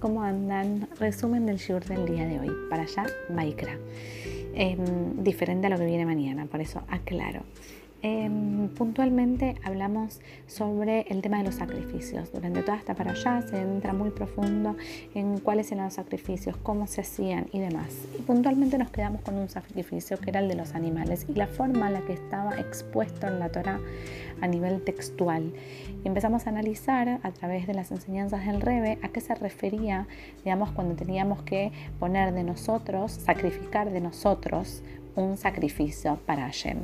¿cómo andan? Resumen del shiur del día de hoy. Para allá, Maikra. Em, diferente a lo que viene mañana, por eso aclaro. Em, puntualmente hablamos sobre el tema de los sacrificios. Durante toda esta para se entra muy profundo en cuáles eran los sacrificios, cómo se hacían y demás. Y puntualmente nos quedamos con un sacrificio que era el de los animales y la forma en la que estaba expuesto en la Torah a nivel textual. Y empezamos a analizar a través de las enseñanzas del Rebe a qué se refería, digamos, cuando teníamos que poner de nosotros, sacrificar de nosotros un sacrificio para Hashem.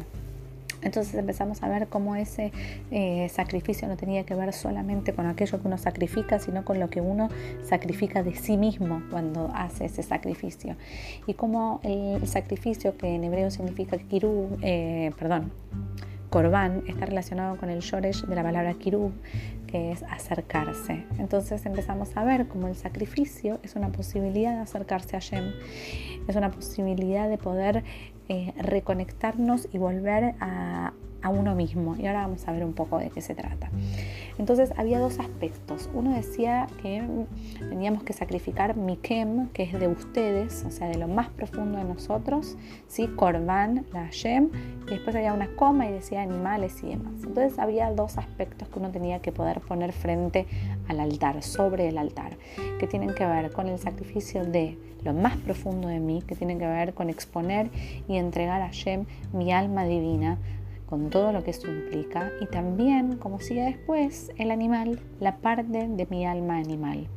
Entonces empezamos a ver cómo ese eh, sacrificio no tenía que ver solamente con aquello que uno sacrifica, sino con lo que uno sacrifica de sí mismo cuando hace ese sacrificio. Y cómo el, sacrificio, que en hebreo significa kirub, eh, perdón, korban, está relacionado con el shoresh de la palabra kirub, que es acercarse. Entonces empezamos a ver cómo el sacrificio es una posibilidad de acercarse a Shem, es una posibilidad de poder eh, reconectarnos y volver a, a uno mismo. Y ahora vamos a ver un poco de qué se trata. Entonces había dos aspectos. Uno decía que teníamos que sacrificar Mikem, que es de ustedes, o sea, de lo más profundo de nosotros, ¿sí? Korban, la Hashem, y después había una coma y decía animales y demás. Entonces había dos aspectos que uno tenía que poder poner frente al altar, sobre el altar, que tienen que ver con el sacrificio de lo más profundo de mí, que tienen que ver con exponer y entregar a Hashem mi alma divina con todo lo que eso implica y también, como sigue después, el animal, la parte de mi alma animal.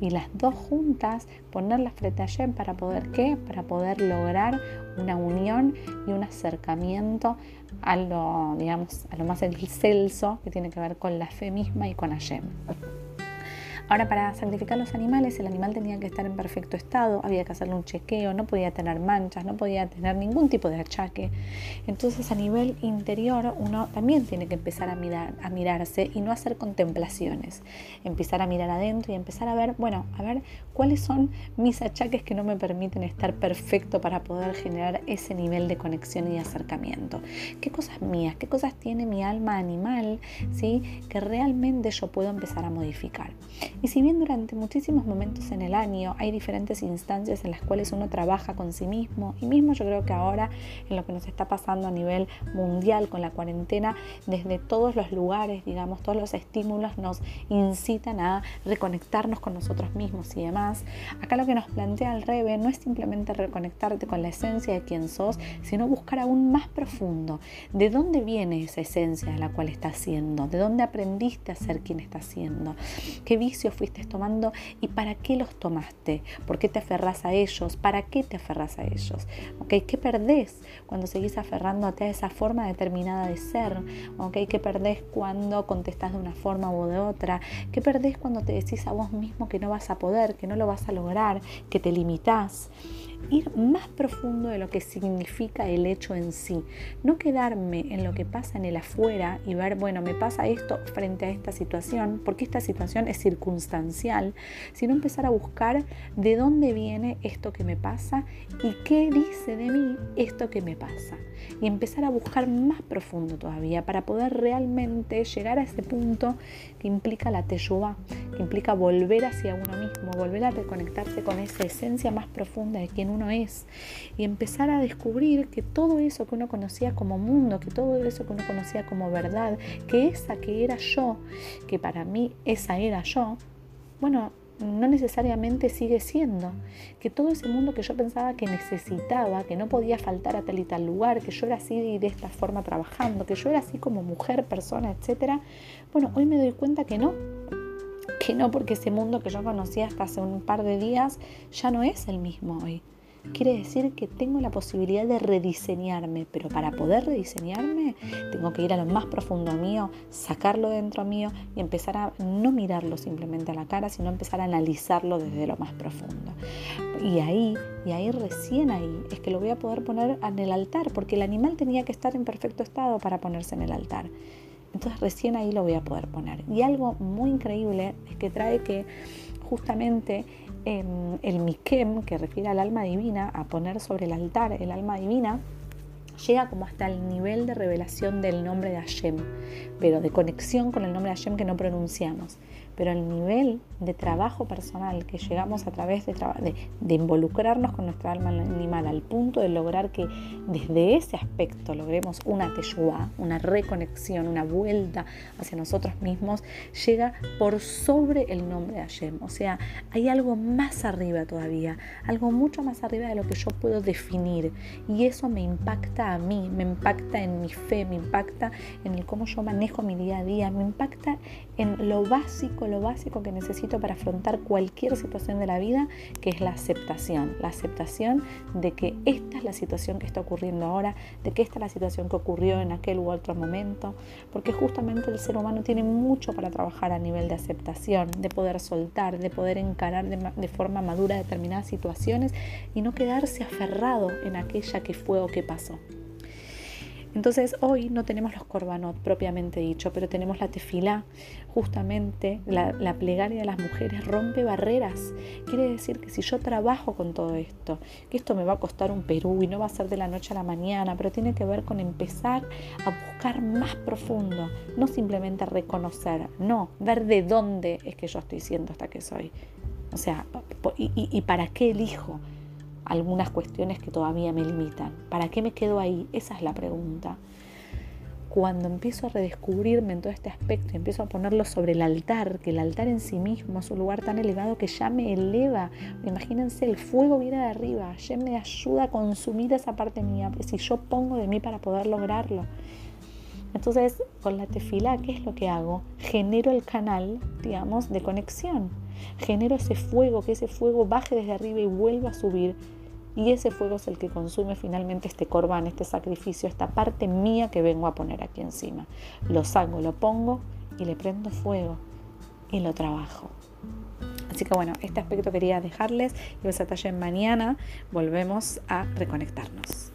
Y las dos juntas, ponerlas frente a Yem para poder qué? Para poder lograr una unión y un acercamiento a lo, digamos, a lo más excelso que tiene que ver con la fe misma y con Hashem. Ahora, para sacrificar los animales, el animal tenía que estar en perfecto estado, había que hacerle un chequeo, no podía tener manchas, no podía tener ningún tipo de achaque. Entonces, a nivel interior, uno también tiene que empezar a, mirar, a mirarse y no hacer contemplaciones. Empezar a mirar adentro y empezar a ver, bueno, a ver cuáles son mis achaques que no me permiten estar perfecto para poder generar ese nivel de conexión y acercamiento. ¿Qué cosas mías, qué cosas tiene mi alma animal, ¿sí? que realmente yo puedo empezar a modificar? Y si bien durante muchísimos momentos en el año hay diferentes instancias en las cuales uno trabaja con sí mismo, y mismo yo creo que ahora en lo que nos está pasando a nivel mundial con la cuarentena, desde todos los lugares, digamos, todos los estímulos nos incitan a reconectarnos con nosotros mismos y demás, acá lo que nos plantea el Rebe no es simplemente reconectarte con la esencia de quien sos, sino buscar aún más profundo. De dónde viene esa esencia a la cual estás siendo, de dónde aprendiste a ser quien estás siendo, qué vicios fuiste tomando y para qué los tomaste, por qué te aferras a ellos, para qué te aferras a ellos, ¿ok? ¿Qué perdés cuando seguís aferrándote a esa forma determinada de ser? ¿ok? ¿Qué perdés cuando contestás de una forma u otra? ¿Qué perdés cuando te decís a vos mismo que no vas a poder, que no lo vas a lograr, que te limitás? Ir más profundo de lo que significa el hecho en sí. No quedarme en lo que pasa en el afuera y ver, bueno, me pasa esto frente a esta situación, porque esta situación es circunstancial, sino empezar a buscar de dónde viene esto que me pasa y qué dice de mí esto que me pasa. Y empezar a buscar más profundo todavía para poder realmente llegar a ese punto que implica la teyuba, que implica volver hacia uno mismo, volver a reconectarse con esa esencia más profunda de quien uno es. Y empezar a descubrir que todo eso que uno conocía como mundo, que todo eso que uno conocía como verdad, que esa que era yo, que para mí esa era yo, bueno, no necesariamente sigue siendo, que todo ese mundo que yo pensaba que necesitaba, que no podía faltar a tal y tal lugar, que yo era así y de esta forma trabajando, que yo era así como mujer, persona, etcétera, bueno, hoy me doy cuenta que no, que no, porque ese mundo que yo conocía hasta hace un par de días ya no es el mismo hoy. Quiere decir que tengo la posibilidad de rediseñarme, pero para poder rediseñarme tengo que ir a lo más profundo mío, sacarlo dentro mío y empezar a no mirarlo simplemente a la cara, sino empezar a analizarlo desde lo más profundo. Y ahí, y ahí recién ahí, es que lo voy a poder poner en el altar, porque el animal tenía que estar en perfecto estado para ponerse en el altar. Entonces recién ahí lo voy a poder poner. Y algo muy increíble es que trae que justamente Em, el Mikem, que refiere al alma divina, a poner sobre el altar el alma divina, llega como hasta el nivel de revelación del nombre de Hashem, pero de conexión con el nombre de Hashem que no pronunciamos pero el nivel de trabajo personal que llegamos a través de, de, involucrarnos con nuestra alma animal al punto de lograr que desde ese aspecto logremos una teshua, una reconexión, una vuelta hacia nosotros mismos, llega por sobre el nombre de Hashem. O sea, hay algo más arriba todavía, algo mucho más arriba de lo que yo puedo definir. Y eso me impacta a mí, me impacta en mi fe, me impacta en el cómo yo manejo mi día a día, me impacta en lo básico, lo básico que necesito para afrontar cualquier situación de la vida, que es la aceptación. La aceptación de que esta es la situación que está ocurriendo ahora, de que esta es la situación que ocurrió en aquel u otro momento, porque justamente el ser humano tiene mucho para trabajar a nivel de aceptación, de poder soltar, de poder encarar de, de forma madura determinadas situaciones y no quedarse aferrado en aquella que fue o que pasó. Entonces hoy no tenemos los corbanot propiamente dicho, pero tenemos la tefilá. Justamente la, plegaria de las mujeres rompe barreras. Quiere decir que si yo trabajo con todo esto, que esto me va a costar un Perú y no va a ser de la noche a la mañana, pero tiene que ver con empezar a buscar más profundo, no simplemente reconocer, no, ver de dónde es que yo estoy siendo hasta que soy. O sea, y, y para qué elijo algunas cuestiones que todavía me limitan. ¿Para qué me quedo ahí? Esa es la pregunta. Cuando empiezo a redescubrirme en todo este aspecto empiezo a ponerlo sobre el altar, que el altar en sí mismo es un lugar tan elevado que ya me eleva. Imagínense, el fuego viene de arriba, ya me ayuda a consumir esa parte mía, pues si yo pongo de mí para poder lograrlo. Entonces, con la tefila, ¿qué es lo que hago? Genero el canal, digamos, de conexión. Genero ese fuego, que ese fuego baje desde arriba y vuelva a subir y ese fuego es el que consume finalmente este corbán, este sacrificio, esta parte mía que vengo a poner aquí encima. Lo saco, lo pongo y le prendo fuego y lo trabajo. Así que bueno, este aspecto quería dejarles y os en mañana volvemos a reconectarnos.